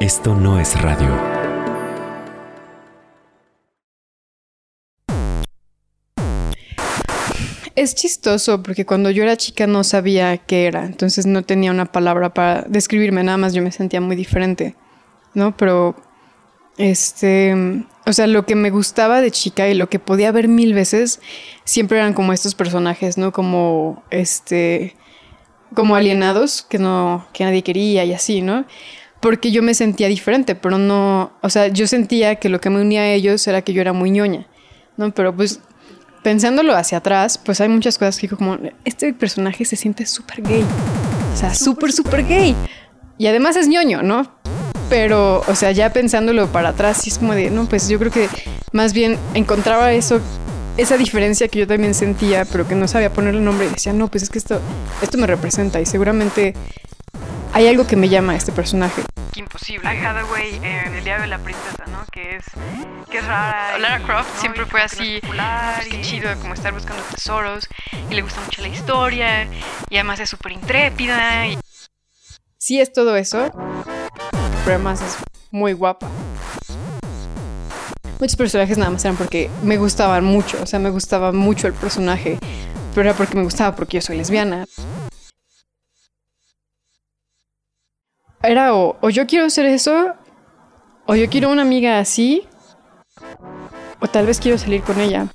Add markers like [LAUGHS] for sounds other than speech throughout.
Esto no es radio. Es chistoso porque cuando yo era chica no sabía qué era, entonces no tenía una palabra para describirme, nada más yo me sentía muy diferente, ¿no? Pero, este, o sea, lo que me gustaba de chica y lo que podía ver mil veces, siempre eran como estos personajes, ¿no? Como, este, como alienados que no, que nadie quería y así, ¿no? Porque yo me sentía diferente, pero no, o sea, yo sentía que lo que me unía a ellos era que yo era muy ñoña, ¿no? Pero pues pensándolo hacia atrás, pues hay muchas cosas que digo como, este personaje se siente súper gay, o sea, súper, súper gay. Y además es ñoño, ¿no? Pero, o sea, ya pensándolo para atrás, sí es como de, no, pues yo creo que más bien encontraba eso esa diferencia que yo también sentía, pero que no sabía ponerle nombre y decía, no, pues es que esto, esto me representa y seguramente hay algo que me llama a este personaje. Imposible. A Hathaway en El Diario de la Princesa, ¿no? Que es, que es rara. Lara Croft siempre fue así, pues, qué chido, como estar buscando tesoros y le gusta mucho la historia y además es súper intrépida. Y... Sí es todo eso, pero además es muy guapa muchos personajes nada más eran porque me gustaban mucho, o sea, me gustaba mucho el personaje, pero era porque me gustaba porque yo soy lesbiana. Era o, o yo quiero ser eso, o yo quiero una amiga así, o tal vez quiero salir con ella.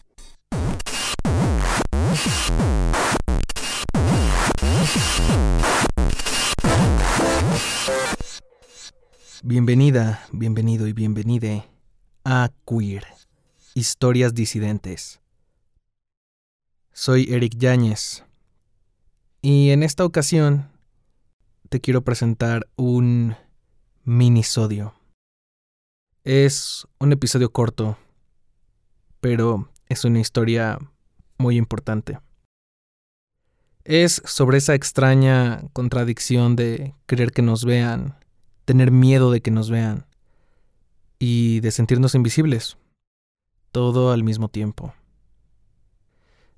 Bienvenida, bienvenido y bienvenide a Queer, Historias Disidentes. Soy Eric Yáñez y en esta ocasión te quiero presentar un minisodio. Es un episodio corto, pero es una historia muy importante. Es sobre esa extraña contradicción de querer que nos vean, tener miedo de que nos vean y de sentirnos invisibles, todo al mismo tiempo.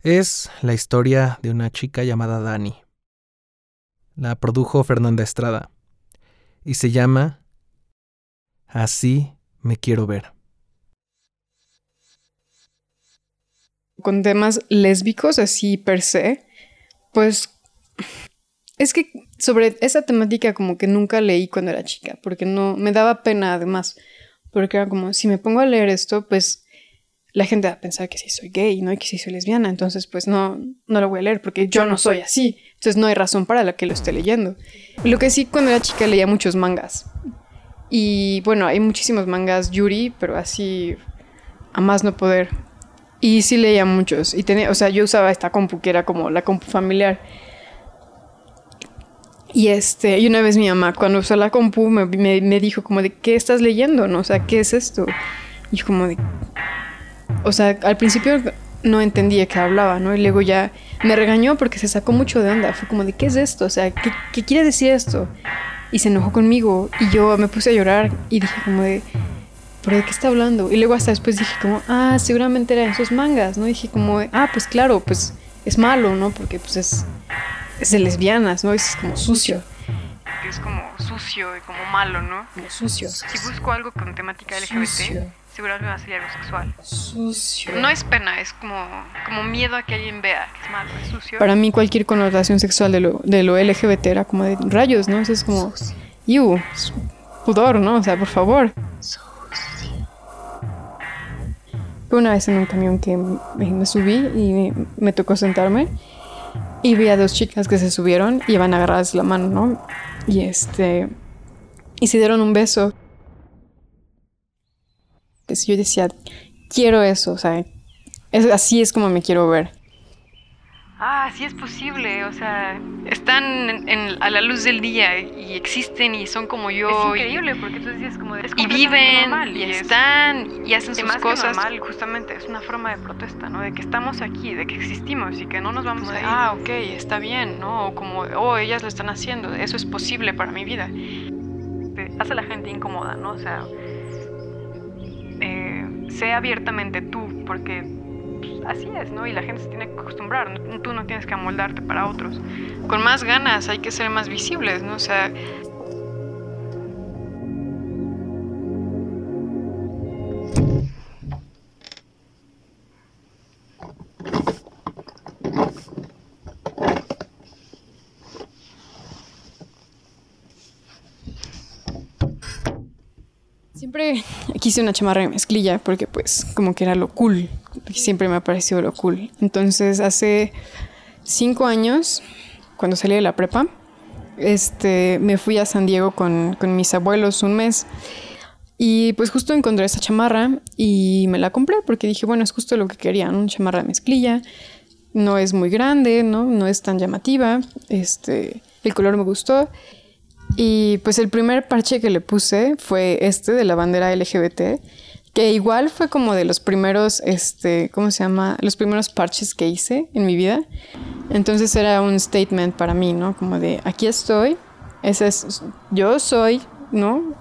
Es la historia de una chica llamada Dani. La produjo Fernanda Estrada y se llama Así me quiero ver. Con temas lésbicos así per se, pues es que sobre esa temática como que nunca leí cuando era chica, porque no me daba pena además porque era como, si me pongo a leer esto, pues la gente va a pensar que sí soy gay, ¿no? Y que sí soy lesbiana, entonces pues no, no lo voy a leer porque yo no soy así, entonces no hay razón para la que lo esté leyendo. Lo que sí, cuando era chica leía muchos mangas. Y bueno, hay muchísimos mangas Yuri, pero así a más no poder. Y sí leía muchos. Y tenía, o sea, yo usaba esta compu que era como la compu familiar. Y, este, y una vez mi mamá, cuando usó la compu, me, me, dijo como de, ¿qué estás leyendo? ¿No? O sea, ¿qué es esto? Y como de... O sea, al principio no entendía qué hablaba, ¿no? Y luego ya me regañó porque se sacó mucho de onda. Fue como de, ¿qué es esto? O sea, ¿qué, qué quiere decir esto? Y se enojó conmigo y yo me puse a llorar y dije como de, ¿pero de qué está hablando? Y luego hasta después dije como, ah, seguramente eran esos mangas, ¿no? Y dije como, ah, pues claro, pues es malo, ¿no? Porque pues es es de lesbianas, ¿no? Es como sucio. Es como sucio y como malo, ¿no? Como sucio. Si busco algo con temática LGBT, seguramente va a salir algo sexual. Sucio. No es pena, es como, como miedo a que alguien vea que es malo, es sucio. Para mí cualquier connotación sexual de lo, de lo LGBT era como de rayos, ¿no? es como, ¡Iu! pudor, ¿no? O sea, por favor. Una vez en un camión que me, subí y me tocó sentarme y vi a dos chicas que se subieron y iban agarradas la mano, ¿no? Y este. Y se dieron un beso. Pues yo decía, quiero eso, o sea, es, así es como me quiero ver ah, sí es posible, o sea, están a la luz del día y existen y son como yo. Es increíble porque tú dices como de, y viven y, están y hacen sus cosas. normal, justamente es una forma de protesta, ¿no? De que estamos aquí, de que existimos y que no nos vamos a ir. Ah, ok, está bien, ¿no? O como, oh, ellas lo están haciendo, eso es posible para mi vida. Hace a la gente incómoda, ¿no? O sea, eh, sé abiertamente tú, porque así es, ¿no? Y la gente se tiene que acostumbrar, tú no tienes que amoldarte para otros. Con más ganas hay que ser más visibles, ¿no? O sea... Siempre [LAUGHS] quise una chamarra de mezclilla porque pues como que era lo cool. Siempre me ha parecido lo cool. Entonces hace cinco años, cuando salí de la prepa, este, me fui a San Diego con, con mis abuelos un mes. Y pues justo encontré esa chamarra y me la compré porque dije, bueno, es justo lo que quería. Una chamarra de mezclilla. No es muy grande, ¿no? No es tan llamativa. Este, el color me gustó. Y pues el primer parche que le puse fue este de la bandera LGBT, que igual fue como de los primeros, este, ¿cómo se llama? Los primeros parches que hice en mi vida. Entonces era un statement para mí, ¿no? Como de, aquí estoy, ese es, yo soy, ¿no?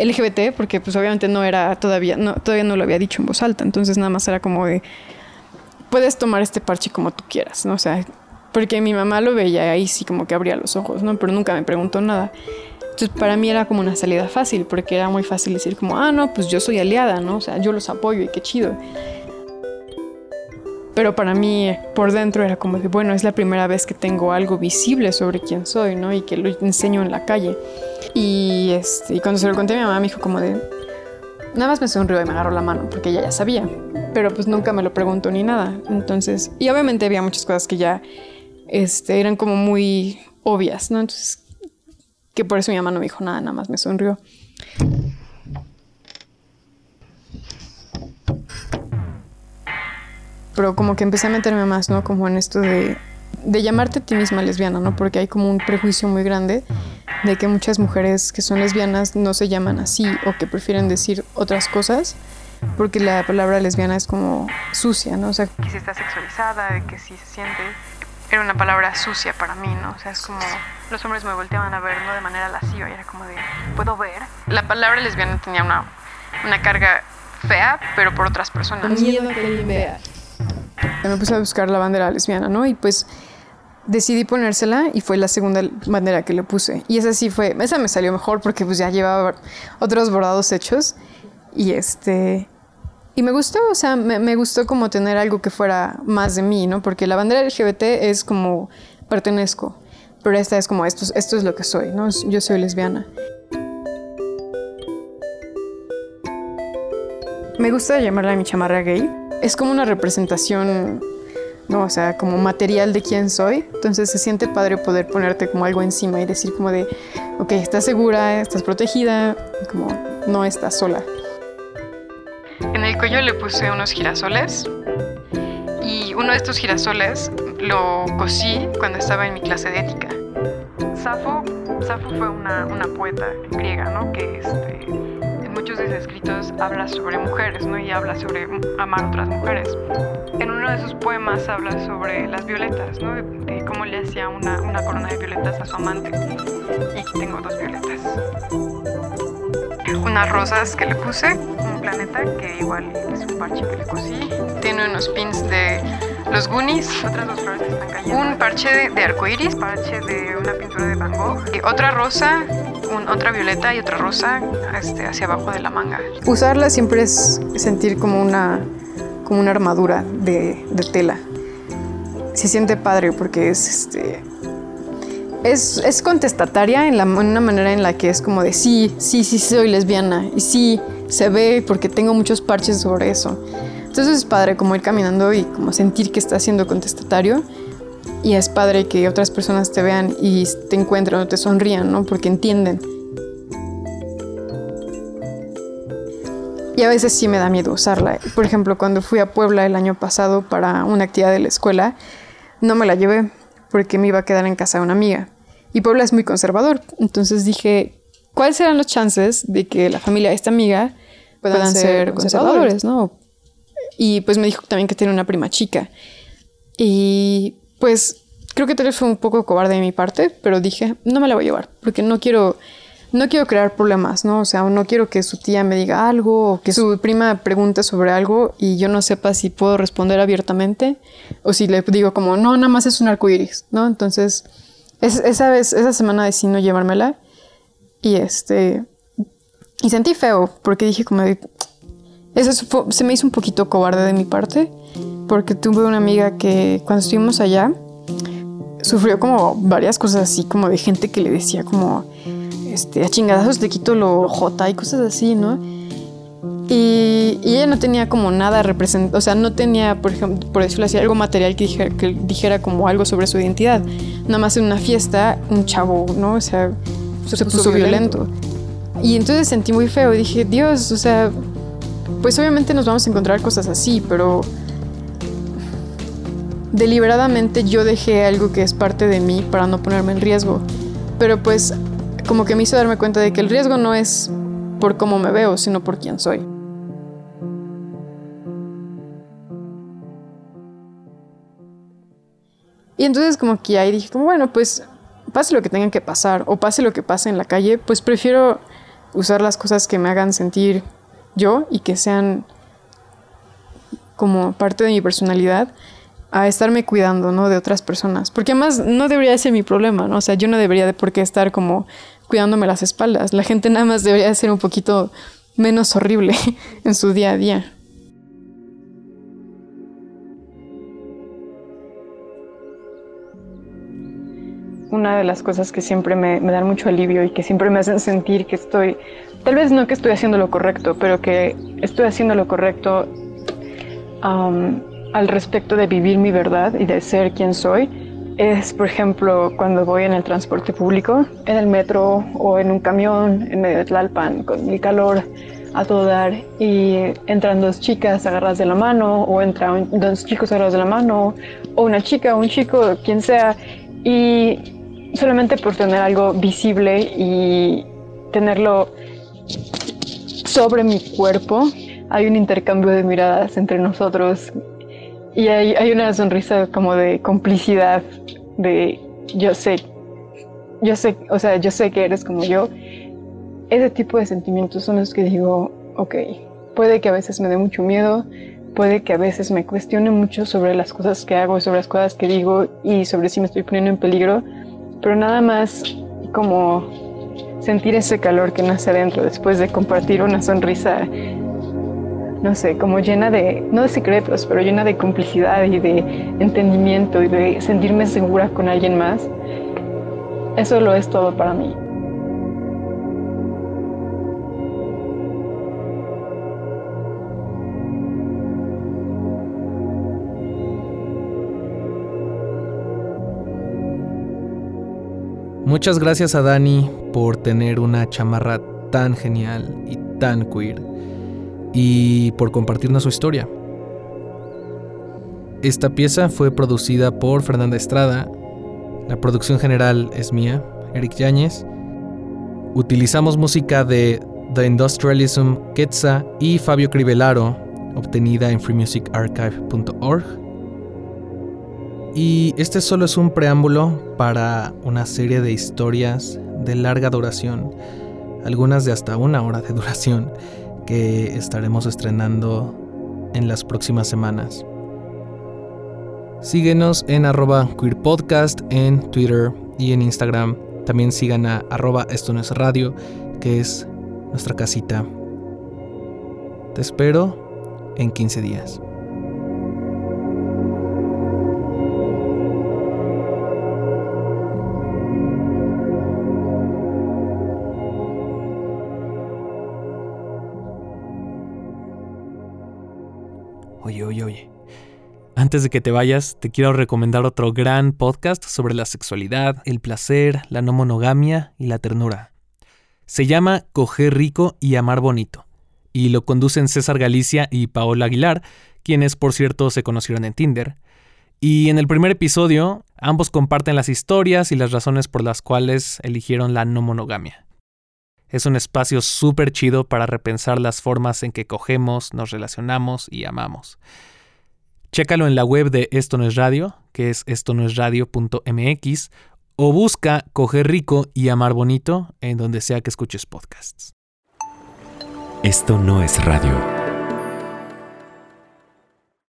LGBT, porque pues obviamente no era todavía, no, todavía no lo había dicho en voz alta, entonces nada más era como de, puedes tomar este parche como tú quieras, ¿no? O sea, porque mi mamá lo veía ahí sí como que abría los ojos, ¿no? Pero nunca me preguntó nada. Entonces para mí era como una salida fácil, porque era muy fácil decir como, ah, no, pues yo soy aliada, ¿no? O sea, yo los apoyo y qué chido. Pero para mí por dentro era como de, bueno, es la primera vez que tengo algo visible sobre quién soy, ¿no? Y que lo enseño en la calle. Y, este, y cuando se lo conté a mi mamá me dijo como de, nada más me sonrió y me agarró la mano, porque ella ya sabía. Pero pues nunca me lo preguntó ni nada. Entonces, y obviamente había muchas cosas que ya este, eran como muy obvias, ¿no? Entonces, que por eso mi mamá no me dijo nada, nada más me sonrió. pero como que empecé a meterme más, ¿no? Como en esto de, de llamarte a ti misma lesbiana, ¿no? Porque hay como un prejuicio muy grande de que muchas mujeres que son lesbianas no se llaman así o que prefieren decir otras cosas porque la palabra lesbiana es como sucia, ¿no? O sea, que si está sexualizada, que si se siente era una palabra sucia para mí, ¿no? O sea, es como los hombres me volteaban a ver, no de manera lasciva, y era como de, ¿puedo ver? La palabra lesbiana tenía una, una carga fea, pero por otras personas. Miedo que vea. Me puse a buscar la bandera lesbiana, ¿no? Y pues decidí ponérsela y fue la segunda bandera que le puse. Y esa sí fue, esa me salió mejor porque pues ya llevaba otros bordados hechos. Y este, y me gustó, o sea, me, gustó como tener algo que fuera más de mí, ¿no? Porque la bandera LGBT es como pertenezco, pero esta es como esto, esto es lo que soy, ¿no? Yo soy lesbiana. Me gusta llamarla mi chamarra gay es como una representación, ¿no? O sea, como material de quién soy. Entonces se siente padre poder ponerte como algo encima y decir como de, ok, estás segura, estás protegida, como no estás sola. En el cuello le puse unos girasoles y uno de estos girasoles lo cosí cuando estaba en mi clase de ética. Safo, Safo fue una, una poeta griega, ¿no? Que este, muchos de sus escritos habla sobre mujeres, ¿no? Y habla sobre amar a otras mujeres. En uno de sus poemas habla sobre las violetas, ¿no? De, cómo le hacía una, una, corona de violetas a su amante. Y aquí tengo dos violetas. Unas rosas que le puse, un planeta que igual es un parche que le cosí. Tiene unos pins de los Goonies, otras dos flores que están cayendo. Un parche de, de arcoiris, parche de una pintura de Van Gogh. Y otra rosa otra violeta y otra rosa este, hacia abajo de la manga. Usarla siempre es sentir como una, como una armadura de, de tela. Se siente padre porque es este. Es, es contestataria en, la, una manera en la que es como de sí, sí, sí soy lesbiana y sí se ve porque tengo muchos parches sobre eso. Entonces es padre como ir caminando y como sentir que está siendo contestatario y es padre que otras personas te vean y te encuentren o te sonrían, ¿no? Porque entienden. Y a veces sí me da miedo usarla. Por ejemplo, cuando fui a Puebla el año pasado para una actividad de la escuela, no me la llevé porque me iba a quedar en casa de una amiga. Y Puebla es muy conservador. Entonces dije, ¿cuáles serán los chances de que la familia de esta amiga puedan, ser, conservadores, ¿no? Y pues me dijo también que tiene una prima chica. Y pues creo que tal vez fue un poco cobarde de mi parte, pero dije, no me la voy a llevar, porque no quiero, no quiero crear problemas, ¿no? O sea, no quiero que su tía me diga algo o que su prima pregunte sobre algo y yo no sepa si puedo responder abiertamente o si le digo como, no, nada más es un arco iris, ¿no? Entonces, esa vez, esa semana decidí no llevármela y este, y sentí feo porque dije como, eso se me hizo un poquito cobarde de mi parte porque tuve una amiga que cuando estuvimos allá sufrió como varias cosas así, como de gente que le decía como, este, a chingadazos te quito lo J y cosas así, ¿no? Y, ella no tenía como nada representado, o sea, no tenía, por ejemplo, por decirlo así, algo material que dijera, que dijera como algo sobre su identidad. Nada más en una fiesta, un chavo, ¿no? O sea, se, puso, violento. Y entonces sentí muy feo y dije, Dios, o sea, pues obviamente nos vamos a encontrar cosas así, pero deliberadamente yo dejé algo que es parte de mí para no ponerme en riesgo. Pero pues como que me hizo darme cuenta de que el riesgo no es por cómo me veo, sino por quién soy. Y entonces como que ahí dije, como bueno, pues pase lo que tenga que pasar o pase lo que pase en la calle, pues prefiero usar las cosas que me hagan sentir yo y que sean como parte de mi personalidad a estarme cuidando, ¿no? De otras personas. Porque además no debería ser mi problema, ¿no? O sea, yo no debería de por qué estar como cuidándome las espaldas. La gente nada más debería ser un poquito menos horrible [LAUGHS] en su día a día. Una de las cosas que siempre me, dan mucho alivio y que siempre me hacen sentir que estoy, tal vez no que estoy haciendo lo correcto, pero que estoy haciendo lo correcto al respecto de vivir mi verdad y de ser quien soy, es, por ejemplo, cuando voy en el transporte público, en el metro o en un camión en medio de Tlalpan, con el calor a todo dar, y entran dos chicas agarradas de la mano, o entran dos chicos agarrados de la mano, o una chica, un chico, quien sea, y solamente por tener algo visible y tenerlo sobre mi cuerpo, hay un intercambio de miradas entre nosotros y hay, hay, una sonrisa como de complicidad, de yo sé, yo sé, o sea, yo sé que eres como yo. Ese tipo de sentimientos son los que digo, ok, puede que a veces me dé mucho miedo, puede que a veces me cuestione mucho sobre las cosas que hago, sobre las cosas que digo y sobre si me estoy poniendo en peligro, pero nada más como sentir ese calor que nace adentro después de compartir una sonrisa no sé, como llena de, no de secretos, pero llena de complicidad y de entendimiento y de sentirme segura con alguien más, eso lo es todo para mí. Muchas gracias a Dani por tener una chamarra tan genial y tan queer y por compartirnos su historia. Esta pieza fue producida por Fernanda Estrada. La producción general es mía, Eric Yáñez. Utilizamos música de The Industrialism Quetza y Fabio Cribelaro, obtenida en freemusicarchive.org. Y este solo es un preámbulo para una serie de historias de larga duración, algunas de hasta una hora de duración, que estaremos estrenando en las próximas semanas. Síguenos en arroba queerpodcast en Twitter y en Instagram. También sigan a arroba esto no es radio, que es nuestra casita. Te espero en 15 días. Oye. Antes de que te vayas, te quiero recomendar otro gran podcast sobre la sexualidad, el placer, la no monogamia y la ternura. Se llama Coger rico y amar bonito, y lo conducen César Galicia y Paola Aguilar, quienes por cierto se conocieron en Tinder. Y en el primer episodio, ambos comparten las historias y las razones por las cuales eligieron la no monogamia. Es un espacio súper chido para repensar las formas en que cogemos, nos relacionamos y amamos. Chécalo en la web de Esto No es Radio, que es esto no es radio.mx, o busca Coger Rico y Amar Bonito en donde sea que escuches podcasts. Esto no es radio.